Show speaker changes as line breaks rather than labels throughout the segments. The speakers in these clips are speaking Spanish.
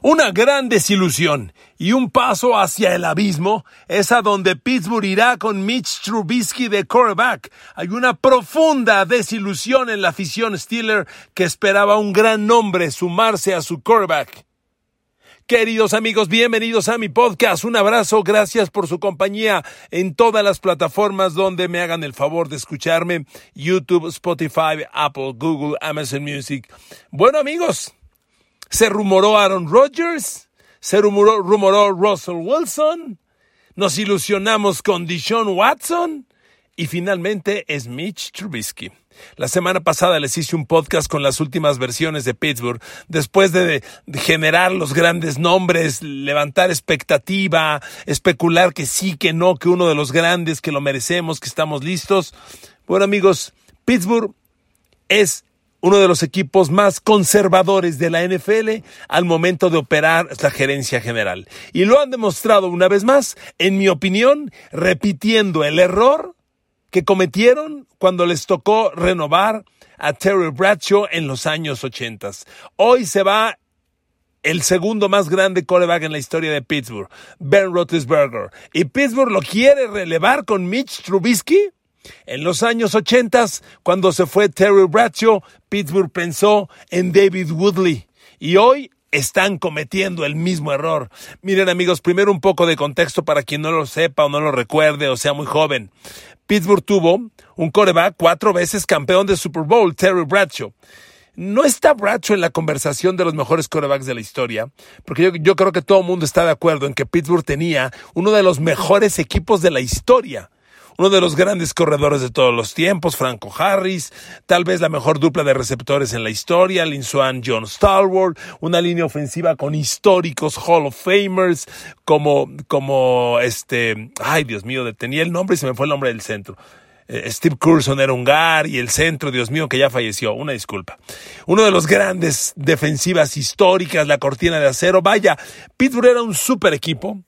Una gran desilusión y un paso hacia el abismo es a donde Pittsburgh irá con Mitch Trubisky de quarterback. Hay una profunda desilusión en la afición Steeler que esperaba un gran nombre sumarse a su quarterback. Queridos amigos, bienvenidos a mi podcast. Un abrazo, gracias por su compañía en todas las plataformas donde me hagan el favor de escucharme. YouTube, Spotify, Apple, Google, Amazon Music. Bueno amigos, se rumoró Aaron Rodgers, se rumoró, rumoró Russell Wilson, nos ilusionamos con Deshaun Watson y finalmente es Mitch Trubisky. La semana pasada les hice un podcast con las últimas versiones de Pittsburgh, después de, generar los grandes nombres, levantar expectativa, especular que sí, que no, que uno de los grandes, que lo merecemos, que estamos listos. Bueno amigos, Pittsburgh es uno de los equipos más conservadores de la NFL al momento de operar la gerencia general. Y lo han demostrado una vez más, en mi opinión, repitiendo el error que cometieron cuando les tocó renovar a Terry Bradshaw en los años 80. Hoy se va el segundo más grande coreback en la historia de Pittsburgh, Ben Roethlisberger. Y Pittsburgh lo quiere relevar con Mitch Trubisky. En los años 80, cuando se fue Terry Bradshaw, Pittsburgh pensó en David Woodley. Y hoy están cometiendo el mismo error. Miren amigos, primero un poco de contexto para quien no lo sepa o no lo recuerde o sea muy joven. Pittsburgh tuvo un coreback cuatro veces campeón de Super Bowl, Terry Bradshaw. No está Bradshaw en la conversación de los mejores corebacks de la historia, porque yo, yo creo que todo el mundo está de acuerdo en que Pittsburgh tenía uno de los mejores equipos de la historia uno de los grandes corredores de todos los tiempos, Franco Harris, tal vez la mejor dupla de receptores en la historia, Lin Swan, John Stalwart, una línea ofensiva con históricos Hall of Famers, como, como este, ay Dios mío, tenía el nombre y se me fue el nombre del centro. Eh, Steve Curson era un gar y el centro, Dios mío, que ya falleció. Una disculpa. Uno de los grandes defensivas históricas, la cortina de acero. Vaya, Pittsburgh era un super equipo.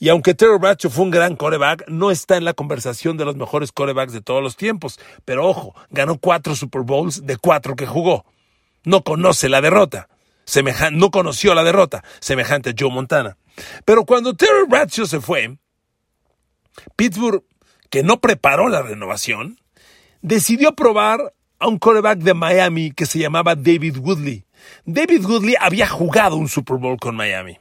Y aunque Terry Bradshaw fue un gran coreback, no está en la conversación de los mejores corebacks de todos los tiempos. Pero ojo, ganó cuatro Super Bowls de cuatro que jugó. No conoce la derrota. no conoció la derrota, semejante a Joe Montana. Pero cuando Terry Bradshaw se fue, Pittsburgh, que no preparó la renovación, decidió probar a un coreback de Miami que se llamaba David Woodley. David Woodley había jugado un Super Bowl con Miami.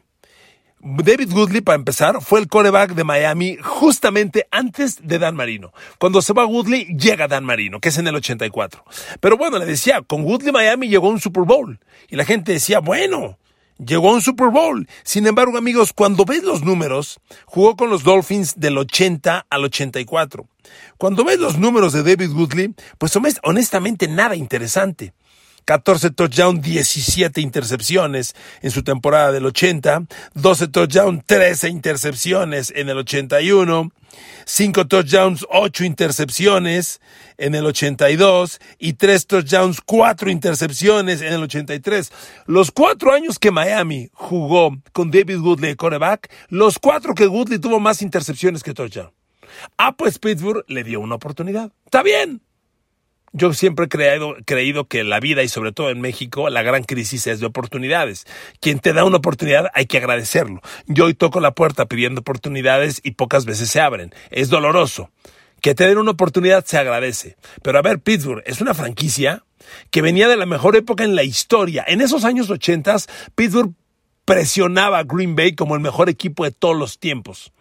David Woodley, para empezar, fue el coreback de Miami justamente antes de Dan Marino. Cuando se va Woodley, llega Dan Marino, que es en el 84. Pero bueno, le decía, con Woodley Miami llegó a un Super Bowl. Y la gente decía, bueno, llegó a un Super Bowl. Sin embargo, amigos, cuando ves los números, jugó con los Dolphins del 80 al 84. Cuando ves los números de David Woodley, pues honestamente nada interesante. 14 touchdowns, 17 intercepciones en su temporada del 80, 12 touchdowns, 13 intercepciones en el 81, 5 touchdowns, 8 intercepciones en el 82 y 3 touchdowns, 4 intercepciones en el 83. Los cuatro años que Miami jugó con David Woodley, coreback, los cuatro que Woodley tuvo más intercepciones que touchdown. Ah, pues Pittsburgh le dio una oportunidad. Está bien. Yo siempre he creído, que la vida y sobre todo en México la gran crisis es de oportunidades. Quien te da una oportunidad hay que agradecerlo. Yo hoy toco la puerta pidiendo oportunidades y pocas veces se abren. Es doloroso. Que te den una oportunidad se agradece. Pero a ver, Pittsburgh es una franquicia que venía de la mejor época en la historia. En esos años ochentas, Pittsburgh presionaba a Green Bay como el mejor equipo de todos los tiempos.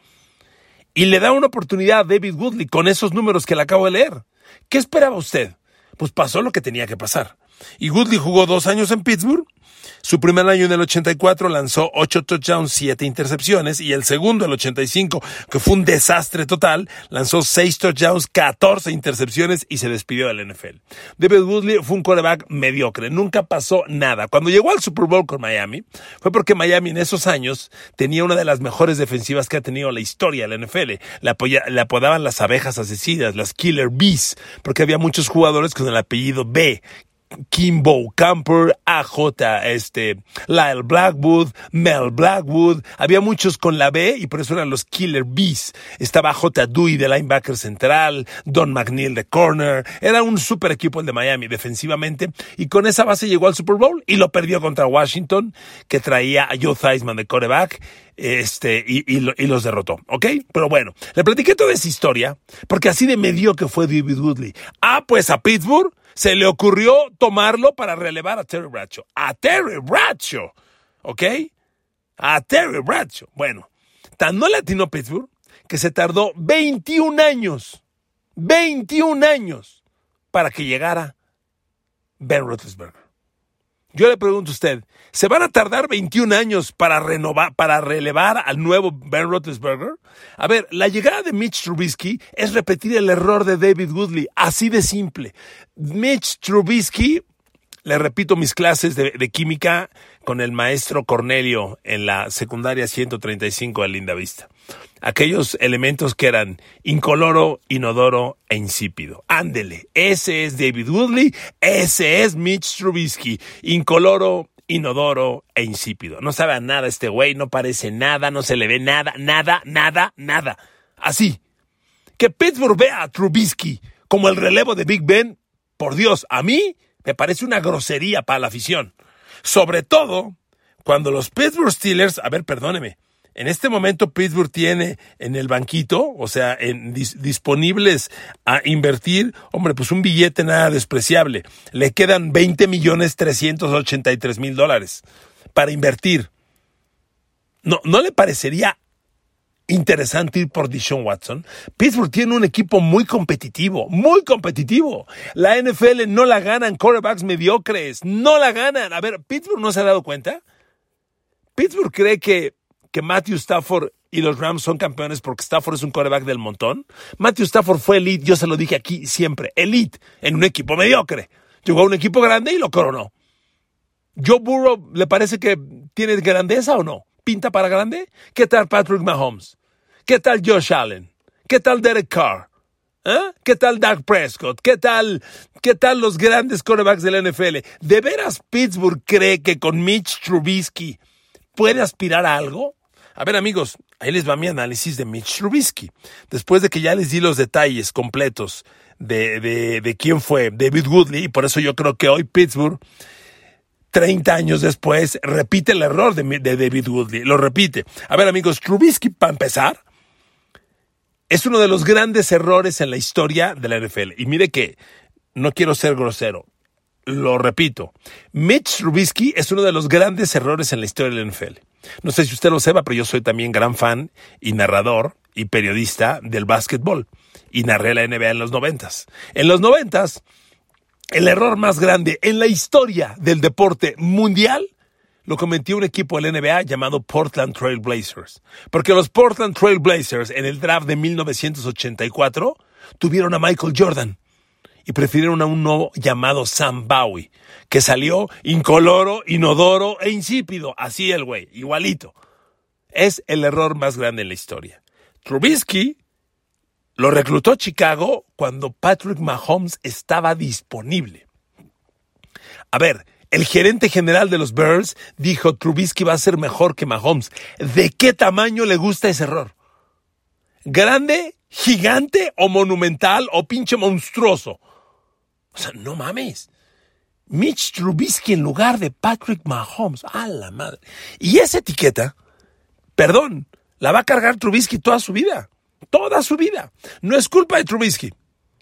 Y le da una oportunidad a David Woodley con esos números que le acabo de leer. ¿Qué esperaba usted? Pues pasó lo que tenía que pasar. Y Woodley jugó dos años en Pittsburgh su primer año en el 84 lanzó 8 touchdowns, 7 intercepciones y el segundo, el 85, que fue un desastre total, lanzó 6 touchdowns, 14 intercepciones y se despidió del NFL. David Woodley fue un quarterback mediocre, nunca pasó nada. Cuando llegó al Super Bowl con Miami, fue porque Miami en esos años tenía una de las mejores defensivas que ha tenido la historia de la NFL. Le, apodaban las abejas asesinas, las Killer Bees, porque había muchos jugadores con el apellido B, Kimbo Camper, AJ, este, Lyle Blackwood, Mel Blackwood. Había muchos con la B y por eso eran los Killer Bees. Estaba J. Dewey de linebacker central, Don McNeil de corner. Era un super equipo el de Miami defensivamente y con esa base llegó al Super Bowl y lo perdió contra Washington, que traía a Joe Theismann de quarterback este, y, y, los derrotó, ¿ok? Pero bueno, le platiqué toda esa historia, porque así de medio que fue David Woodley. Ah, pues a Pittsburgh se le ocurrió tomarlo para relevar a Terry Bradshaw. A Terry Bradshaw, ¿ok? A Terry Bradshaw. Bueno, tan no latino Pittsburgh que se tardó 21 años, 21 años para que llegara Ben Roethlisberger. Yo le pregunto a usted, ¿se van a tardar 21 años para renovar, para relevar al nuevo Ben Roethlisberger? A ver, la llegada de Mitch Trubisky es repetir el error de David Woodley, así de simple. Mitch Trubisky, le repito mis clases de, de química con el maestro Cornelio en la secundaria 135 de Linda Vista aquellos elementos que eran incoloro, inodoro e insípido. Ándele, ese es David Woodley, ese es Mitch Trubisky, incoloro, inodoro e insípido. No sabe a nada este güey, no parece nada, no se le ve nada, nada, nada, nada. Así. Que Pittsburgh vea a Trubisky como el relevo de Big Ben, por Dios, a mí me parece una grosería para la afición. Sobre todo cuando los Pittsburgh Steelers, a ver, perdóneme, en este momento Pittsburgh tiene en el banquito, o sea, disponibles a invertir, hombre, pues un billete nada despreciable. Le quedan 20 millones 383 mil dólares para invertir. No, ¿No le parecería interesante ir por Dishon Watson. Pittsburgh tiene un equipo muy competitivo, muy competitivo. La NFL no la ganan quarterbacks mediocres, no la ganan. A ver, Pittsburgh no se ha dado cuenta. Pittsburgh cree que que Matthew Stafford y los Rams son campeones porque Stafford es un quarterback del montón. Matthew Stafford fue elite, yo se lo dije aquí siempre, elite en un equipo mediocre. Llegó a un equipo grande y lo coronó. Joe Burrow, ¿le parece que tiene grandeza o no? ¿Pinta para grande? ¿Qué tal Patrick Mahomes? ¿Qué tal Josh Allen? ¿Qué tal Derek Carr? ¿Eh? ¿Qué tal Doug Prescott? ¿Qué tal, ¿Qué tal los grandes quarterbacks de la NFL? ¿De veras Pittsburgh cree que con Mitch Trubisky puede aspirar a algo? A ver amigos, ahí les va mi análisis de Mitch Trubisky. Después de que ya les di los detalles completos de, de, quién fue David Woodley, y por eso yo creo que hoy Pittsburgh 30 años después, repite el error de, de, David Woodley. Lo repite. A ver, amigos, Trubisky, para empezar, es uno de los grandes errores en la historia de la NFL. Y mire que no quiero ser grosero. Lo repito. Mitch Trubisky es uno de los grandes errores en la historia de la NFL. No sé si usted lo sepa, pero yo soy también gran fan y narrador y periodista del básquetbol. Y narré la NBA en los noventas. En los noventas, el error más grande en la historia del deporte mundial lo cometió un equipo de la NBA llamado Portland Trail Blazers. Porque los Portland Trail Blazers en el draft de 1984 tuvieron a Michael Jordan y prefirieron a un nuevo llamado Sam Bowie, que salió incoloro, inodoro e insípido. Así el güey, igualito. Es el error más grande en la historia. Trubisky lo reclutó Chicago cuando Patrick Mahomes estaba disponible. A ver, el gerente general de los Bears dijo Trubisky va a ser mejor que Mahomes. ¿De qué tamaño le gusta ese error? ¿Grande, gigante o monumental o pinche monstruoso? O sea, no mames. Mitch Trubisky en lugar de Patrick Mahomes. A la madre. Y esa etiqueta, perdón, la va a cargar Trubisky toda su vida. Toda su vida. No es culpa de Trubisky,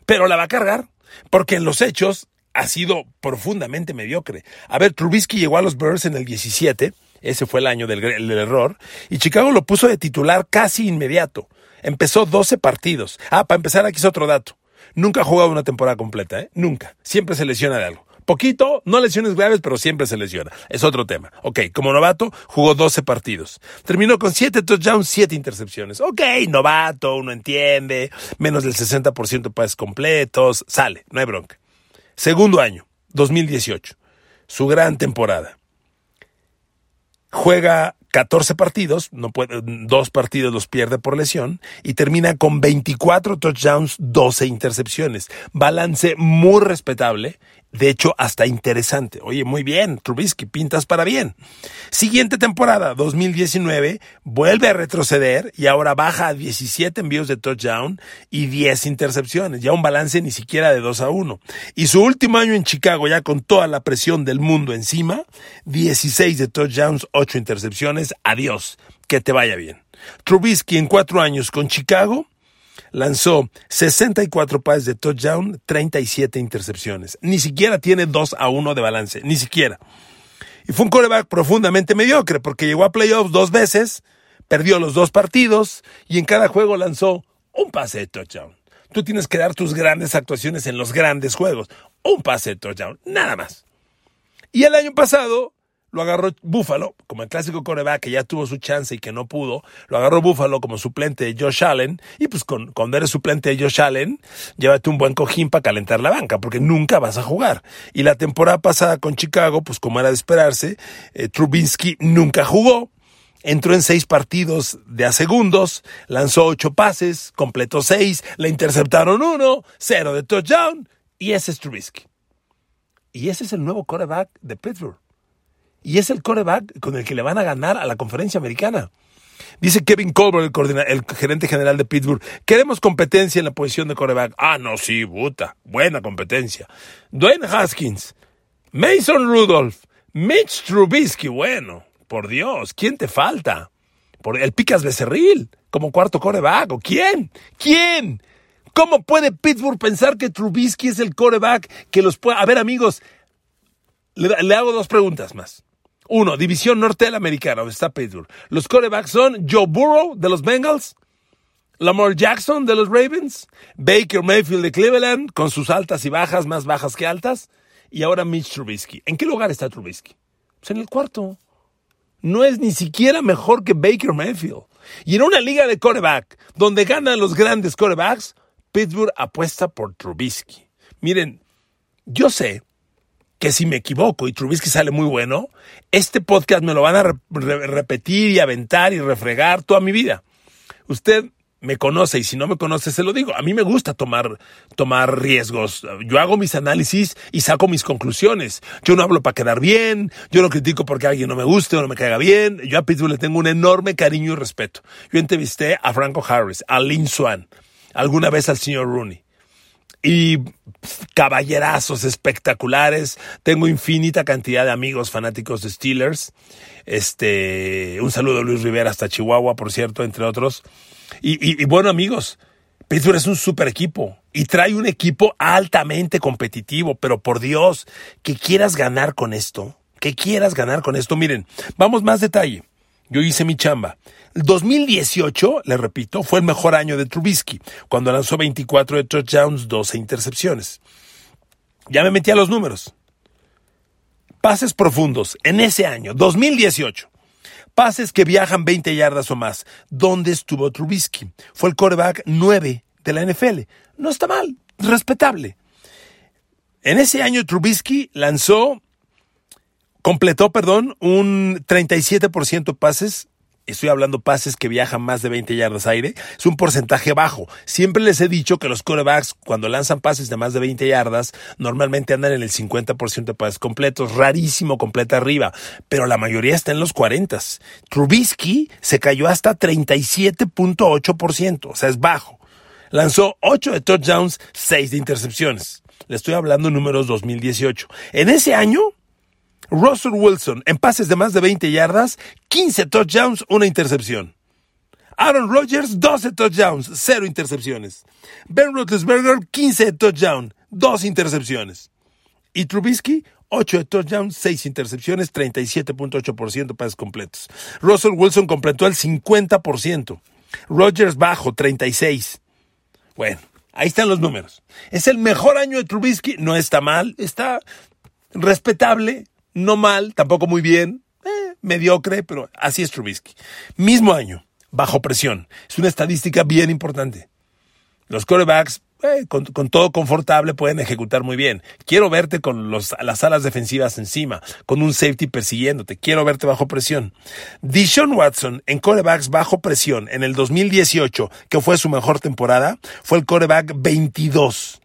pero la va a cargar. Porque en los hechos ha sido profundamente mediocre. A ver, Trubisky llegó a los Bears en el 17. Ese fue el año del, del error. Y Chicago lo puso de titular casi inmediato. Empezó 12 partidos. Ah, para empezar, aquí es otro dato. Nunca ha jugado una temporada completa, ¿eh? Nunca. Siempre se lesiona de algo. Poquito, no lesiones graves, pero siempre se lesiona. Es otro tema. Ok, como novato, jugó 12 partidos. Terminó con 7 touchdowns, 7 intercepciones. Ok, novato, uno entiende, menos del 60% de pases completos, sale, no hay bronca. Segundo año, 2018, su gran temporada. Juega 14 partidos, no puede, dos partidos los pierde por lesión y termina con 24 touchdowns, 12 intercepciones. Balance muy respetable de hecho, hasta interesante. Oye, muy bien, Trubisky, pintas para bien. Siguiente temporada, 2019, vuelve a retroceder y ahora baja a 17 envíos de touchdown y 10 intercepciones. Ya un balance ni siquiera de 2 a 1. Y su último año en Chicago, ya con toda la presión del mundo encima, 16 de touchdowns, 8 intercepciones. Adiós. Que te vaya bien. Trubisky en cuatro años con Chicago, lanzó 64 pases de touchdown, 37 intercepciones. Ni siquiera tiene 2 a 1 de balance, ni siquiera. Y fue un coreback profundamente mediocre porque llegó a playoffs dos veces, perdió los dos partidos y en cada juego lanzó un pase de touchdown. Tú tienes que dar tus grandes actuaciones en los grandes juegos. Un pase de touchdown, nada más. Y el año pasado lo agarró Buffalo, como el clásico coreback que ya tuvo su chance y que no pudo, lo agarró Buffalo como suplente de Josh Allen, y pues con, cuando eres suplente de Josh Allen, llévate un buen cojín para calentar la banca, porque nunca vas a jugar. Y la temporada pasada con Chicago, pues como era de esperarse, eh, Trubinsky nunca jugó, entró en seis partidos de a segundos, lanzó ocho pases, completó seis, le interceptaron uno, cero de touchdown, y ese es Trubisky. Y ese es el nuevo coreback de Pittsburgh y es el coreback con el que le van a ganar a la conferencia americana. Dice Kevin Colbert, el, gerente general de Pittsburgh, queremos competencia en la posición de coreback. Ah, no, sí, puta, buena competencia. Dwayne Haskins, Mason Rudolph, Mitch Trubisky, bueno, por Dios, ¿quién te falta? Por el Picas Becerril, como cuarto coreback, ¿o quién? ¿Quién? ¿Cómo puede Pittsburgh pensar que Trubisky es el coreback que los puede... A ver, amigos, le hago dos preguntas más. Uno, división norte de la americana, donde está Pittsburgh. Los corebacks son Joe Burrow de los Bengals, Lamar Jackson de los Ravens, Baker Mayfield de Cleveland, con sus altas y bajas, más bajas que altas, y ahora Mitch Trubisky. ¿En qué lugar está Trubisky? Pues en el cuarto. No es ni siquiera mejor que Baker Mayfield. Y en una liga de coreback, donde ganan los grandes corebacks, Pittsburgh apuesta por Trubisky. Miren, yo sé que si me equivoco y Trubisky sale muy bueno, este podcast me lo van a repetir y aventar y refregar toda mi vida. Usted me conoce y si no me conoce se lo digo. A mí me gusta tomar, tomar riesgos. Yo hago mis análisis y saco mis conclusiones. Yo no hablo para quedar bien, yo no critico porque alguien no me guste o no me caiga bien. Yo a Pittsburgh le tengo un enorme cariño y respeto. Yo entrevisté a Franco Harris, a Lynn Swan, alguna vez al señor Rooney y caballerazos espectaculares. Tengo infinita cantidad de amigos fanáticos de Steelers. Este, un saludo a Luis Rivera hasta Chihuahua, por cierto, entre otros. Y, bueno, amigos, Pittsburgh es un super equipo y trae un equipo altamente competitivo, pero por Dios, que quieras ganar con esto, que quieras ganar con esto. Miren, vamos más detalle. Yo hice mi chamba. El 2018, le repito, fue el mejor año de Trubisky, cuando lanzó 24 de touchdowns, 12 intercepciones. Ya me metí a los números. Pases profundos en ese año, 2018. Pases que viajan 20 yardas o más. ¿Dónde estuvo Trubisky? Fue el quarterback 9 de la NFL. No está mal, respetable. En ese año Trubisky lanzó completó, perdón, un 37% pases. Estoy hablando pases que viajan más de 20 yardas aire. Es un porcentaje bajo. Siempre les he dicho que los corebacks, cuando lanzan pases de más de 20 yardas, normalmente andan en el 50% de pases completos. Rarísimo completa arriba. Pero la mayoría está en los 40. Trubisky se cayó hasta 37.8%. O sea, es bajo. Lanzó 8 de touchdowns, 6 de intercepciones. Le estoy hablando números 2018. En ese año, Russell Wilson en pases de más de 20 yardas, 15 touchdowns, una intercepción. Aaron Rodgers, 12 touchdowns, 0 intercepciones. Ben Roethlisberger, 15 touchdowns, 2 intercepciones. Y Trubisky, 8 de touchdowns, 6 intercepciones, 37.8% pases completos. Russell Wilson completó el 50%. Rodgers bajo, 36. Bueno, ahí están los números. ¿Es el mejor año de Trubisky? No está mal, está respetable, no mal, tampoco muy bien, eh, mediocre, pero así es Trubisky. Mismo año, bajo presión. Es una estadística bien importante. Los corebacks, eh, con, todo confortable, pueden ejecutar muy bien. Quiero verte con las alas defensivas encima, con un safety persiguiéndote. Quiero verte bajo presión. Dishon Watson en corebacks bajo presión en el 2018, que fue su mejor temporada, fue el coreback 22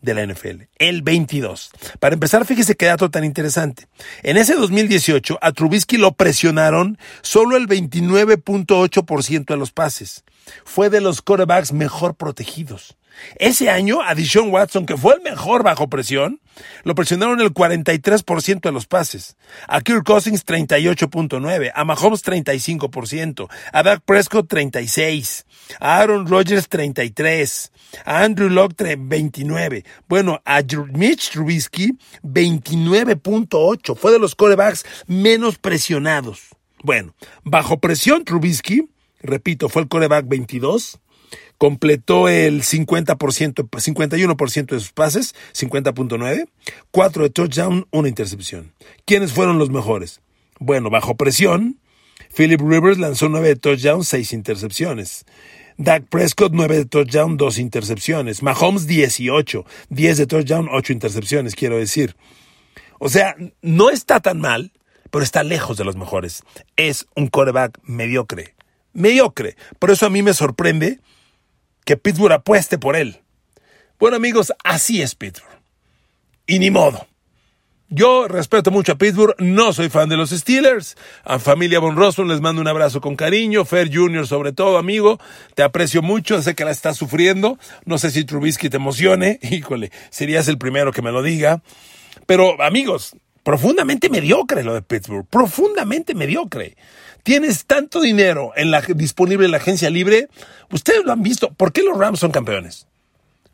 de la NFL, el 22. Para empezar, fíjese qué dato tan interesante. En ese 2018, a Trubisky lo presionaron solo el 29.8% de los pases. Fue de los quarterbacks mejor protegidos. Ese año, a Deshaun Watson, que fue el mejor bajo presión, lo presionaron el 43% de los pases. A Kirk Cousins 38.9%, a Mahomes 35%, a Dak Prescott 36%, a Aaron Rodgers 33%, a Andrew Locke 29%. Bueno, a Mitch Trubisky 29.8%. Fue de los corebacks menos presionados. Bueno, bajo presión Trubisky, repito, fue el coreback 22 completó el 50%, 51% de sus pases, 50.9, 4 de touchdown, una intercepción. ¿Quiénes fueron los mejores? Bueno, bajo presión, Philip Rivers lanzó 9 de touchdown, 6 intercepciones. Dak Prescott 9 de touchdown, 2 intercepciones. Mahomes 18, 10 de touchdown, 8 intercepciones, quiero decir. O sea, no está tan mal, pero está lejos de los mejores. Es un quarterback mediocre. Mediocre. Por eso a mí me sorprende que Pittsburgh apueste por él. Bueno amigos, así es Pittsburgh. Y ni modo. Yo respeto mucho a Pittsburgh, no soy fan de los Steelers. A familia Von Rossum les mando un abrazo con cariño. Fer Jr. sobre todo, amigo. Te aprecio mucho, sé que la estás sufriendo. No sé si Trubisky te emocione. Híjole, serías el primero que me lo diga. Pero amigos, profundamente mediocre lo de Pittsburgh. Profundamente mediocre. Tienes tanto dinero en la, disponible en la agencia libre. Ustedes lo han visto. ¿Por qué los Rams son campeones?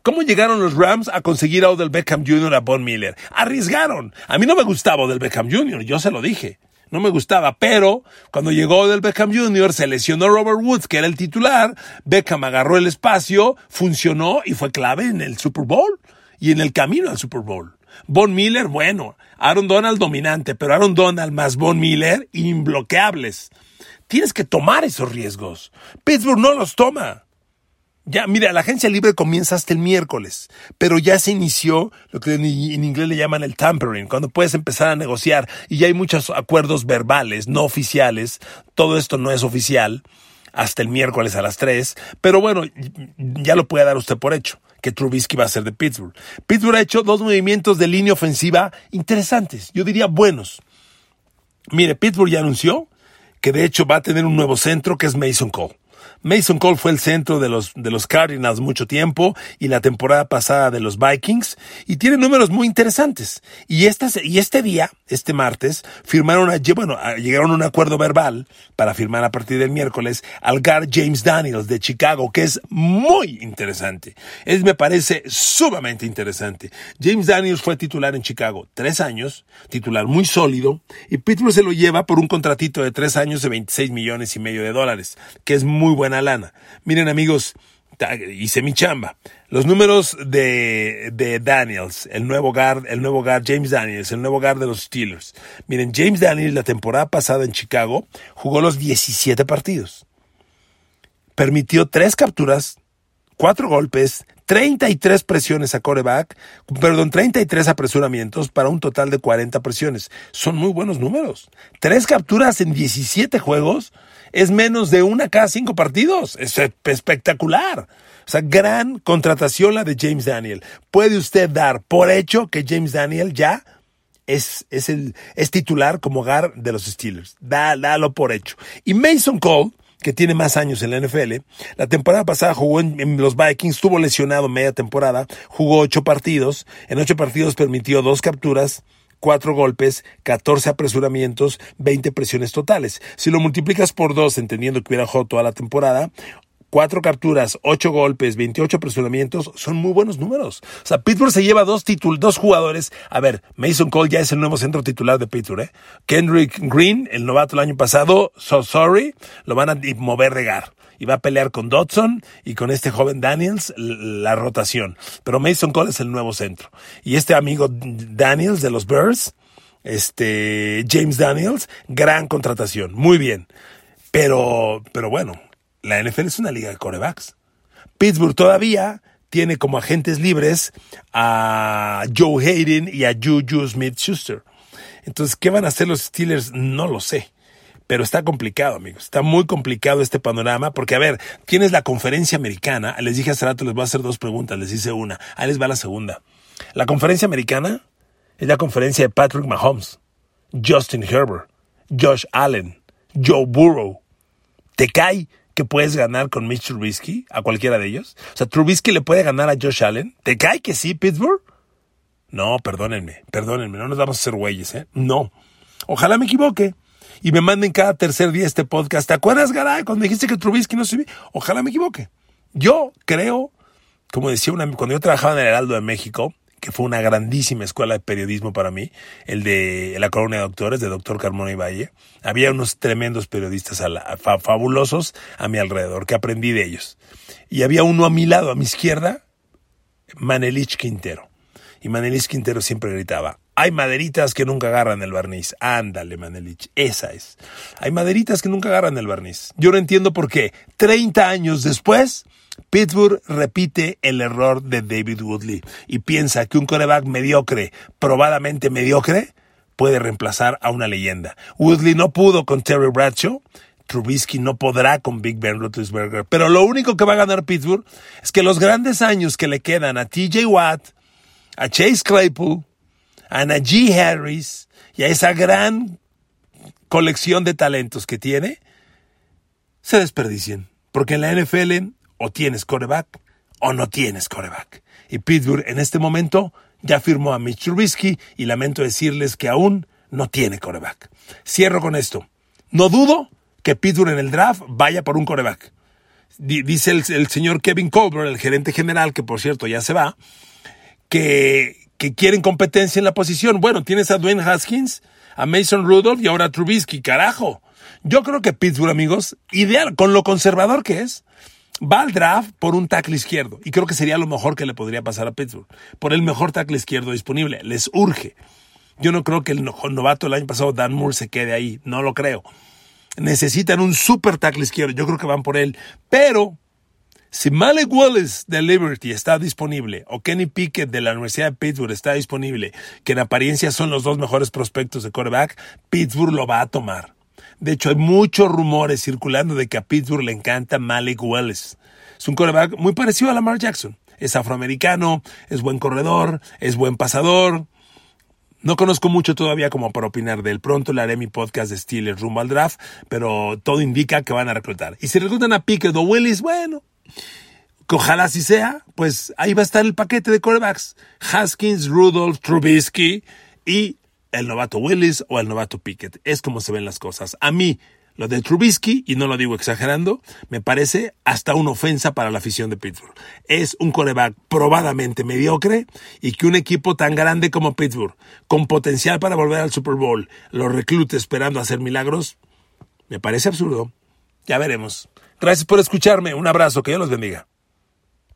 ¿Cómo llegaron los Rams a conseguir a Odell Beckham Jr. a Von Miller? Arriesgaron. A mí no me gustaba Odell Beckham Jr., yo se lo dije. No me gustaba, pero cuando llegó Odell Beckham Jr., se lesionó Robert Woods, que era el titular. Beckham agarró el espacio, funcionó y fue clave en el Super Bowl y en el camino al Super Bowl. Von Miller, bueno, Aaron Donald dominante, pero Aaron Donald más Von Miller, imbloqueables. Tienes que tomar esos riesgos. Pittsburgh no los toma. Ya, mira, la agencia libre comienza hasta el miércoles, pero ya se inició lo que en inglés le llaman el tampering, cuando puedes empezar a negociar y ya hay muchos acuerdos verbales, no oficiales. Todo esto no es oficial hasta el miércoles a las 3, pero bueno, ya lo puede dar usted por hecho que Trubisky va a ser de Pittsburgh. Pittsburgh ha hecho dos movimientos de línea ofensiva interesantes, yo diría buenos. Mire, Pittsburgh ya anunció que de hecho va a tener un nuevo centro que es Mason Cole. Mason Cole fue el centro de los, de los Cardinals mucho tiempo y la temporada pasada de los Vikings y tiene números muy interesantes. Y, y este día, este martes, firmaron, a, bueno, llegaron a un acuerdo verbal para firmar a partir del miércoles al guard James Daniels de Chicago, que es muy interesante. Es, me parece sumamente interesante. James Daniels fue titular en Chicago tres años, titular muy sólido, y Pittsburgh se lo lleva por un contratito de tres años de 26 millones y medio de dólares, que es muy buena lana. Miren amigos, hice mi chamba. Los números de, de Daniels, el nuevo guard, el nuevo guard James Daniels, el nuevo guard de los Steelers. Miren, James Daniels la temporada pasada en Chicago jugó los 17 partidos. Permitió tres capturas, cuatro golpes, 33 presiones a coreback, perdón, 33 apresuramientos para un total de 40 presiones. Son muy buenos números. Tres capturas en 17 juegos es menos de una cada cinco partidos. Es espectacular. O sea, gran contratación la de James Daniel. Puede usted dar por hecho que James Daniel ya es, es, el, es titular como hogar de los Steelers. Da, dalo por hecho. Y Mason Cole, que tiene más años en la NFL, la temporada pasada jugó en, en, los Vikings, estuvo lesionado media temporada, jugó ocho partidos, en ocho partidos permitió dos capturas, cuatro golpes, 14 apresuramientos, 20 presiones totales. Si lo multiplicas por dos, entendiendo que hubiera jugado toda la temporada, cuatro capturas, ocho golpes, 28 apresuramientos, son muy buenos números. O sea, Pittsburgh se lleva dos, dos jugadores. A ver, Mason Cole ya es el nuevo centro titular de Pittsburgh. ¿eh? Kendrick Green, el novato el año pasado, so sorry, lo van a mover regar y va a pelear con Dodson y con este joven Daniels la rotación. Pero Mason Cole es el nuevo centro. Y este amigo Daniels de los Bears, este James Daniels, gran contratación, muy bien. Pero, pero bueno, la NFL es una liga de corebacks. Pittsburgh todavía tiene como agentes libres a Joe Hayden y a Juju Smith Schuster. Entonces, ¿qué van a hacer los Steelers? No lo sé. Pero está complicado, amigos. Está muy complicado este panorama porque, a ver, tienes la conferencia americana. Les dije hace rato, les voy a hacer dos preguntas. Les hice una. Ahí les va la segunda. La conferencia americana es la conferencia de Patrick Mahomes, Justin Herbert, Josh Allen, Joe Burrow. ¿Te cae que puedes ganar con Mitch Trubisky a cualquiera de ellos? O sea, Trubisky le puede ganar a Josh Allen. ¿Te cae que sí, Pittsburgh? No, perdónenme, perdónenme, no nos vamos a hacer güeyes, ¿eh? No. Ojalá me equivoque y me manden cada tercer día este podcast. ¿Te acuerdas, Garay, cuando dijiste que Trubisky no se Ojalá me equivoque. Yo creo, como decía una, cuando yo trabajaba en el Heraldo de México, que fue una grandísima escuela de periodismo para mí, el de la Colonia de Doctores, de Doctor Carmona y Valle. Había unos tremendos periodistas fabulosos a mi alrededor, que aprendí de ellos. Y había uno a mi lado, a mi izquierda, Manelich Quintero. Y Manelich Quintero siempre gritaba, hay maderitas que nunca agarran el barniz. Ándale, Manelich, esa es. Hay maderitas que nunca agarran el barniz. Yo no entiendo por qué. 30 años después, Pittsburgh repite el error de David Woodley y piensa que un coreback mediocre, probadamente mediocre, puede reemplazar a una leyenda. Woodley no pudo con Terry Bradshaw, Trubisky no podrá con Big Ben Roethlisberger, pero lo único que va a ganar Pittsburgh es que los grandes años que le quedan a TJ Watt, a Chase Claypool, a Najee Harris y a esa gran colección de talentos que tiene, se desperdicien. Porque en la NFL o tienes coreback o no tienes coreback. Y Pittsburgh en este momento ya firmó a Mitch Trubisky y lamento decirles que aún no tiene coreback. Cierro con esto. No dudo que Pittsburgh en el draft vaya por un coreback. Dice el, señor Kevin Colbert, el gerente general, que por cierto ya se va, que, que quieren competencia en la posición. Bueno, tienes a Dwayne Haskins, a Mason Rudolph y ahora a Trubisky, carajo. Yo creo que Pittsburgh, amigos, ideal, con lo conservador que es, va al draft por un tackle izquierdo. Y creo que sería lo mejor que le podría pasar a Pittsburgh. Por el mejor tackle izquierdo disponible. Les urge. Yo no creo que el novato el año pasado, Dan Moore, se quede ahí. No lo creo. Necesitan un super tackle izquierdo. Yo creo que van por él. Pero si Malik Wallace de Liberty está disponible o Kenny Pickett de la Universidad de Pittsburgh está disponible, que en apariencia son los dos mejores prospectos de quarterback, Pittsburgh lo va a tomar. De hecho, hay muchos rumores circulando de que a Pittsburgh le encanta Malik Wallace. Es un quarterback muy parecido a Lamar Jackson. Es afroamericano, es buen corredor, es buen pasador. No conozco mucho todavía como para opinar de él. Pronto le haré mi podcast de Steelers rumbo al draft, pero todo indica que van a reclutar. Y si reclutan a Pickett o Willis, bueno, ojalá así sea, pues ahí va a estar el paquete de quarterbacks. Haskins, Rudolph, Trubisky y el novato Willis o el novato Pickett. Es como se ven las cosas. A mí, lo de Trubisky, y no lo digo exagerando, me parece hasta una ofensa para la afición de Pittsburgh. Es un coreback probadamente mediocre y que un equipo tan grande como Pittsburgh, con potencial para volver al Super Bowl, lo reclute esperando hacer milagros, me parece absurdo. Ya veremos. Gracias por escucharme. Un abrazo. Que Dios los bendiga.